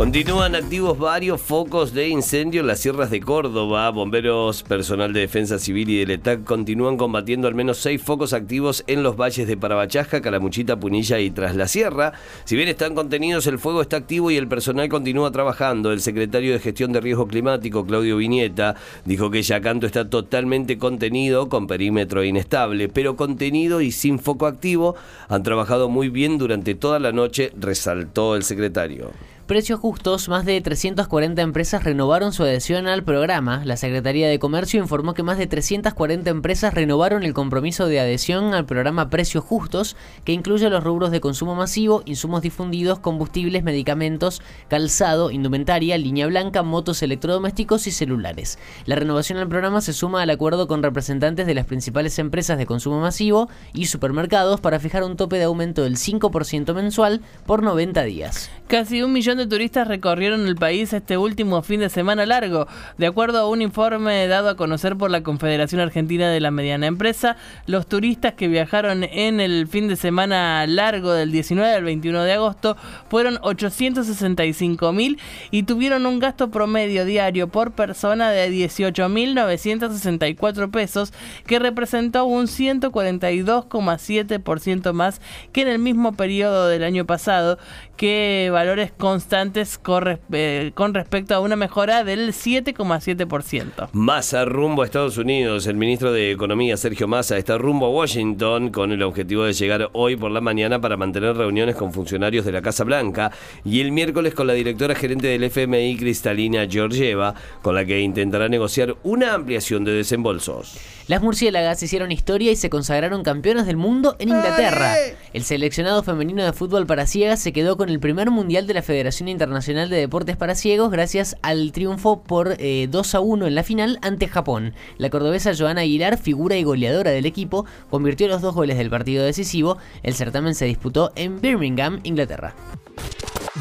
Continúan activos varios focos de incendio en las sierras de Córdoba. Bomberos, personal de defensa civil y del ETAC continúan combatiendo al menos seis focos activos en los valles de Parabachasca, Calamuchita, Punilla y Tras la Sierra. Si bien están contenidos, el fuego está activo y el personal continúa trabajando. El secretario de Gestión de Riesgo Climático, Claudio Viñeta, dijo que Yacanto está totalmente contenido con perímetro inestable, pero contenido y sin foco activo. Han trabajado muy bien durante toda la noche, resaltó el secretario precios justos, más de 340 empresas renovaron su adhesión al programa. La Secretaría de Comercio informó que más de 340 empresas renovaron el compromiso de adhesión al programa Precios Justos, que incluye los rubros de consumo masivo, insumos difundidos, combustibles, medicamentos, calzado, indumentaria, línea blanca, motos electrodomésticos y celulares. La renovación al programa se suma al acuerdo con representantes de las principales empresas de consumo masivo y supermercados para fijar un tope de aumento del 5% mensual por 90 días. Casi un millón de turistas recorrieron el país este último fin de semana largo. De acuerdo a un informe dado a conocer por la Confederación Argentina de la Mediana Empresa, los turistas que viajaron en el fin de semana largo del 19 al 21 de agosto fueron 865 mil y tuvieron un gasto promedio diario por persona de 18.964 pesos, que representó un 142,7% más que en el mismo periodo del año pasado, que valores constantes eh, con respecto a una mejora del 7,7%. Massa rumbo a Estados Unidos. El ministro de Economía, Sergio Massa, está rumbo a Washington con el objetivo de llegar hoy por la mañana para mantener reuniones con funcionarios de la Casa Blanca y el miércoles con la directora gerente del FMI, Cristalina Georgieva, con la que intentará negociar una ampliación de desembolsos. Las murciélagas hicieron historia y se consagraron campeonas del mundo en Inglaterra. El seleccionado femenino de fútbol para ciegas se quedó con el primer mundial de la Federación Internacional de Deportes para Ciegos gracias al triunfo por 2 eh, a 1 en la final ante Japón. La cordobesa Joana Aguilar, figura y goleadora del equipo, convirtió los dos goles del partido decisivo. El certamen se disputó en Birmingham, Inglaterra.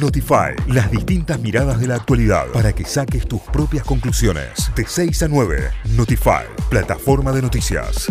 Notify, las distintas miradas de la actualidad para que saques tus propias conclusiones. De 6 a 9, Notify, plataforma de noticias.